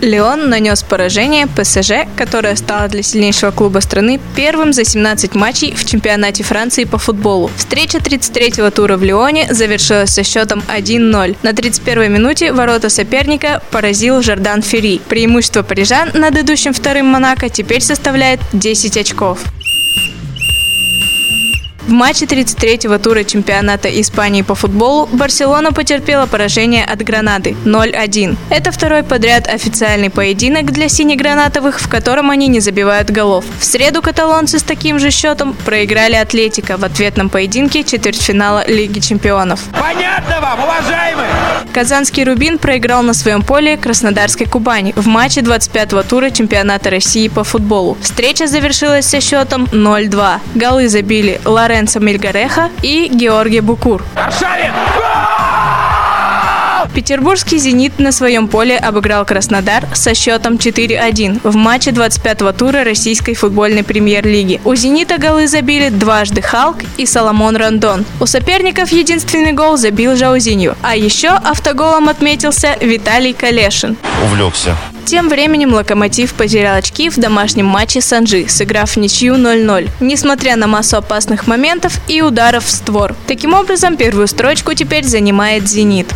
Леон нанес поражение ПСЖ, которое стало для сильнейшего клуба страны первым за 17 матчей в чемпионате Франции по футболу. Встреча 33-го тура в Лионе завершилась со счетом 1-0. На 31-й минуте ворота соперника поразил Жардан Ферри. Преимущество парижан над идущим вторым Монако теперь составляет 10 очков. В матче 33-го тура чемпионата Испании по футболу Барселона потерпела поражение от Гранады 0-1. Это второй подряд официальный поединок для синегранатовых, в котором они не забивают голов. В среду каталонцы с таким же счетом проиграли Атлетика в ответном поединке четвертьфинала Лиги чемпионов. Понятно вам, уважаемые? Казанский Рубин проиграл на своем поле Краснодарской Кубани в матче 25-го тура чемпионата России по футболу. Встреча завершилась со счетом 0-2. Голы забили Лоренцо Мельгареха и Георгий Букур. Аршавин! Петербургский «Зенит» на своем поле обыграл Краснодар со счетом 4-1 в матче 25-го тура российской футбольной премьер-лиги. У «Зенита» голы забили дважды Халк и Соломон Рандон. У соперников единственный гол забил Жаузинью. А еще автоголом отметился Виталий Калешин. увлекся. Тем временем «Локомотив» потерял очки в домашнем матче с Анжи, сыграв ничью 0-0, несмотря на массу опасных моментов и ударов в створ. Таким образом, первую строчку теперь занимает «Зенит».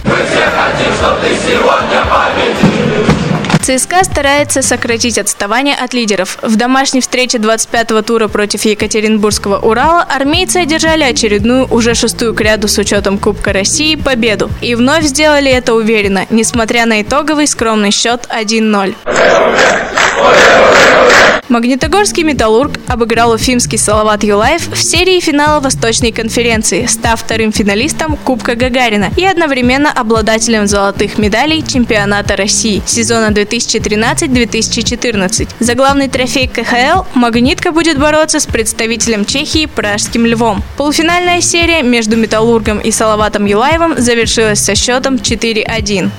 ЦСКА старается сократить отставание от лидеров. В домашней встрече 25-го тура против Екатеринбургского Урала армейцы одержали очередную, уже шестую к ряду с учетом Кубка России, победу. И вновь сделали это уверенно, несмотря на итоговый скромный счет 1-0. Магнитогорский «Металлург» обыграл уфимский «Салават Юлаев» в серии финала Восточной конференции, став вторым финалистом Кубка Гагарина и одновременно обладателем золотых медалей чемпионата России сезона 2013-2014. За главный трофей КХЛ «Магнитка» будет бороться с представителем Чехии Пражским Львом. Полуфинальная серия между «Металлургом» и «Салаватом Юлаевым» завершилась со счетом 4-1.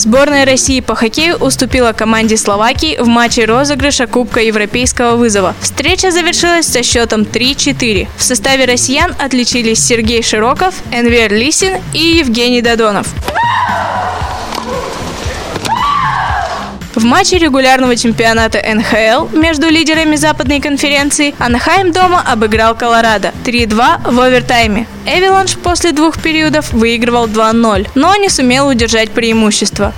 Сборная России по хоккею уступила команде Словакии в матче розыгрыша Кубка Европейского вызова. Встреча завершилась со счетом 3-4. В составе россиян отличились Сергей Широков, Энвер Лисин и Евгений Додонов. В матче регулярного чемпионата НХЛ между лидерами западной конференции Анахайм дома обыграл Колорадо 3-2 в овертайме. Эвиланш после двух периодов выигрывал 2-0, но не сумел удержать преимущество.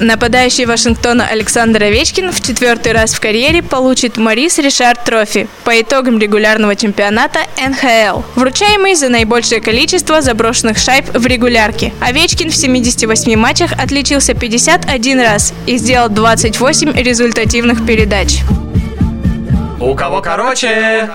Нападающий Вашингтона Александр Овечкин в четвертый раз в карьере получит Марис Ришард Трофи по итогам регулярного чемпионата НХЛ, вручаемый за наибольшее количество заброшенных шайб в регулярке. Овечкин в 78 матчах отличился 51 раз и сделал 28 результативных передач. У кого короче?